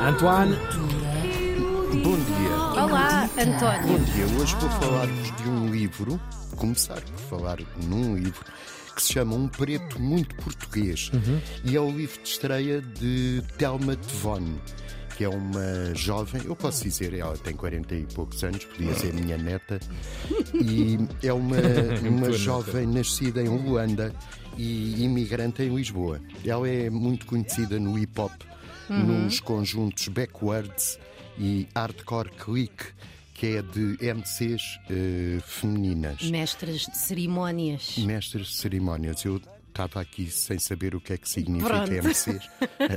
Antoine, Bom dia. Olá, António. Bom dia. Hoje vou falar-vos de um livro, começar por falar num livro que se chama Um Preto Muito Português. E é o livro de estreia de Thelma Devon, que é uma jovem, eu posso dizer, ela tem 40 e poucos anos, podia ser minha neta, e é uma, uma jovem nascida em Luanda e imigrante em Lisboa. Ela é muito conhecida no hip hop, nos conjuntos Backwards e Hardcore Click, que é de MCs eh, femininas. Mestras de cerimónias. Mestres de cerimónias. Eu estava aqui sem saber o que é que significa Pronto. MCs,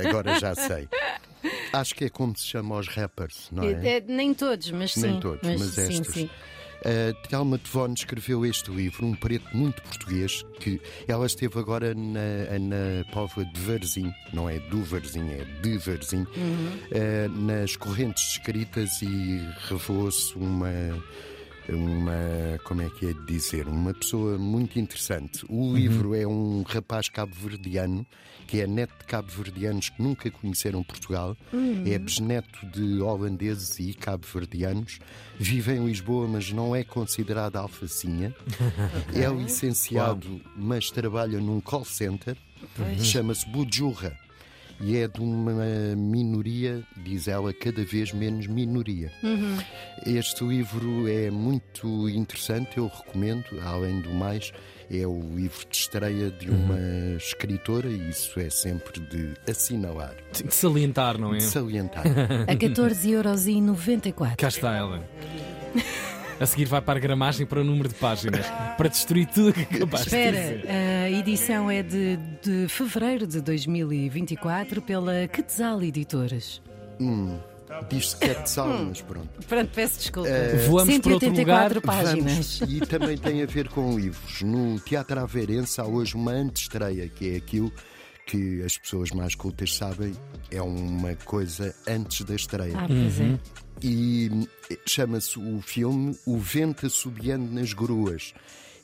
agora já sei. Acho que é como se chama aos rappers, não é? É, nem todos, mas sim. Nem todos, mas, sim, estas. sim. A Thelma Devon escreveu este livro, um preto muito português, que ela esteve agora na, na Póvoa de Varzim, não é do Varzim, é de Varzim, Uhum. eh, nas correntes escritas e revelou-se uma. Uma, como é que é de dizer? Uma pessoa muito interessante. O livro é um rapaz cabo-verdiano, que é neto de cabo-verdianos que nunca conheceram Portugal, é bisneto de holandeses e cabo-verdianos, vive em Lisboa, mas não é considerado alfacinha, é licenciado, mas trabalha num call center, chama-se Bujurra. E é de uma minoria, diz ela, cada vez menos minoria. Este livro é muito interessante, eu recomendo, além do mais, é o livro de estreia de uma escritora e isso é sempre de assinalar, de salientar, não é? de salientar. A 14,94€. Cá está ela. A seguir vai para a gramagem para o número de páginas. Para destruir tudo o que é capaz de Espera, dizer. a edição é de, de fevereiro de 2024 pela Quetzal Editoras. Hum, Diz-se que é de sal, mas pronto. Pronto, peço desculpa. Voamos para outro 184 lugar. páginas. Vamos, e também tem a ver com livros. No Teatro Aveirense há hoje uma antestreia, que é aquilo que as pessoas mais cultas sabem, é uma coisa antes da estreia. Ah, pois é. E chama-se o filme O Vento Assobiando nas Gruas.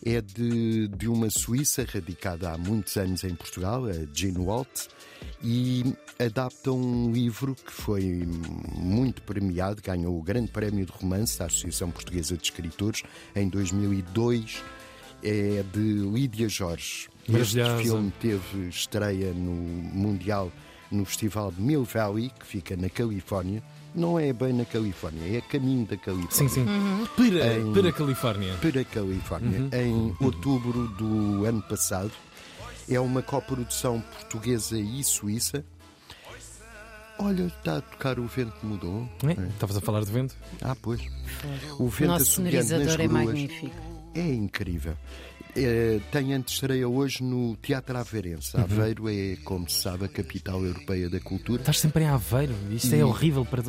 É de, de uma Suíça radicada há muitos anos em Portugal, a Jean Walt, e adapta um livro que foi muito premiado, ganhou o Grande Prémio de Romance da Associação Portuguesa de Escritores em 2002. É de Lídia Jorge. Este filme teve estreia no Mundial no Festival de Mill Valley, que fica na Califórnia. Não é bem na Califórnia, é a caminho da Califórnia. Sim, sim. Para, Em- para a Califórnia. Para a Califórnia, em outubro do ano passado. É uma coprodução portuguesa e suíça. Olha, está a tocar o vento mudou. É? Estavas a falar de vento? Ah, pois. O O vento nosso sonorizador é magnífico. É incrível. É, tem antestreia hoje no Teatro Aveirense. Uhum. Aveiro é, como se sabe, a capital europeia da cultura. Estás sempre em Aveiro. Isto é E- horrível para.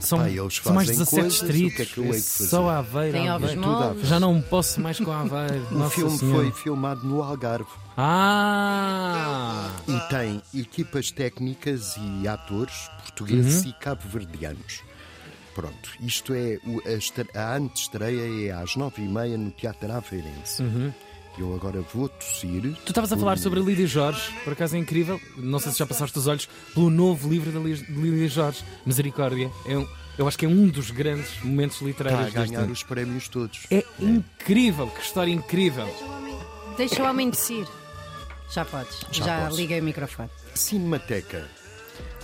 São, eles são mais fazem 17 coisas, o que distritos. é que fazer? Só Aveiro. Tem Aveiro. tudo moles. Já não posso mais com Aveiro. O Nossa filme Senhora. foi filmado no Algarve. Ah! E tem equipas técnicas e atores portugueses Uhum. e cabo-verdianos. Pronto, isto é a, a antestreia é às nove e meia no Teatro Aveirense. Uhum. Eu agora vou tossir. Tu estavas a falar sobre a Lídia Jorge, por acaso é incrível. Não sei se já passaste os olhos pelo novo livro da Lídia Jorge, Misericórdia. É um, eu acho que é um dos grandes momentos Está a literários deste ganhar os prémios todos. É incrível, que história incrível. Deixa o homem descer. Já podes. Já Já, posso. liguei o microfone. Cinemateca.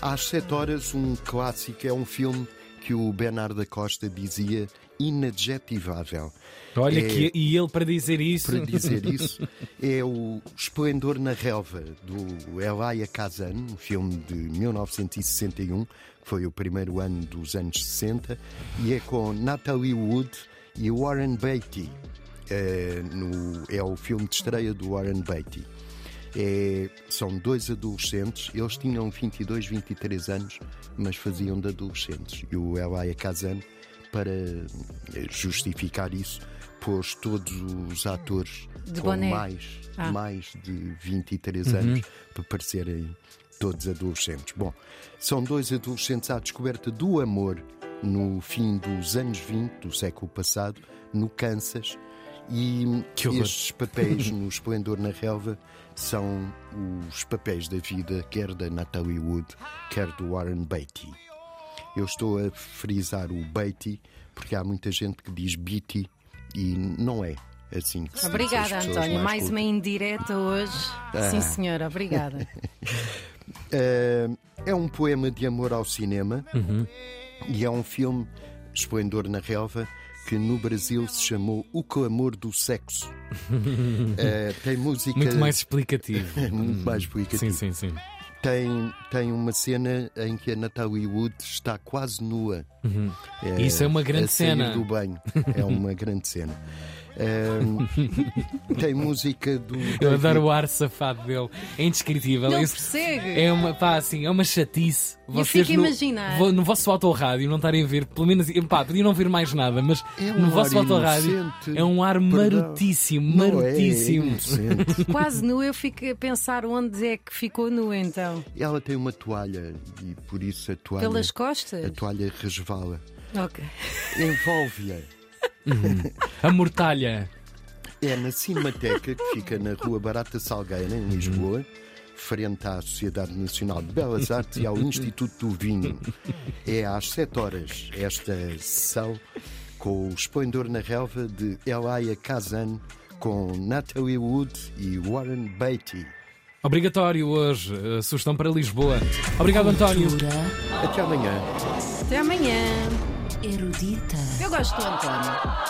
Às sete horas, um clássico, é um filme que o Bernardo da Costa dizia inadjetivável. Olha, É- que, e ele para dizer isso. para dizer isso é o Esplendor na Relva do Elia Kazan, um filme de 1961, que foi o primeiro ano dos anos 60, e é com Natalie Wood e Warren Beatty. É, no- é o filme de estreia do Warren Beatty. É, são dois adolescentes, eles tinham 22, 23 anos, mas faziam de adolescentes. E o Elia Kazan, para eh, justificar isso, pôs todos os atores De com boné. mais, Ah. mais de 23 anos para parecerem todos adolescentes. Bom, são dois adolescentes à descoberta do amor no fim dos anos 20 do século passado, no Kansas, e Que horror. estes papéis no Esplendor na Relva são os papéis da vida, quer da Natalie Wood, quer do Warren Beatty. Eu estou a frisar o Beatty, porque há muita gente que diz Beatty e não é assim que se diz. Obrigada, António. mais Mais uma indireta hoje. Sim, senhora, obrigada. Eh, é um poema de amor ao cinema e é um filme, Esplendor na Relva, que no Brasil se chamou O Clamor do Sexo. Eh, tem música. Muito mais explicativo. muito mais explicativo. Sim, sim, sim. Tem, tem uma cena em que a Natalie Wood está quase nua. Eh, Isso é uma grande a sair cena. do banho. É uma grande cena. Eh, tem música do. Eu David- adoro o ar safado dele. É indescritível. Não Esse- persegue. É uma, pá, assim, é uma chatice. Eu Vocês fico a no, imaginar. vo- no vosso autorrádio não estarem a ver, pelo menos, pá, podiam não ver mais nada, mas É no um vosso ar autorrádio é um ar Perdão. marotíssimo, é, é marotíssimo. inocente. Quase nu, eu fico a pensar onde é que ficou nu então. Ela tem uma toalha e por isso a toalha, Pelas costas? a toalha resvala. Ok. Envolve-a. A mortalha. É na Cinemateca, que fica na Rua Barata Salgueira, em Lisboa, frente à Sociedade Nacional de Belas Artes e ao Instituto do Vinho. É às 7 horas esta sessão com o Esplendor na Relva de Elia Kazan, com Natalie Wood e Warren Beatty. Obrigatório hoje. A sugestão para Lisboa. Obrigado, António. Até amanhã. Até amanhã. Erudita. Eu gosto do António.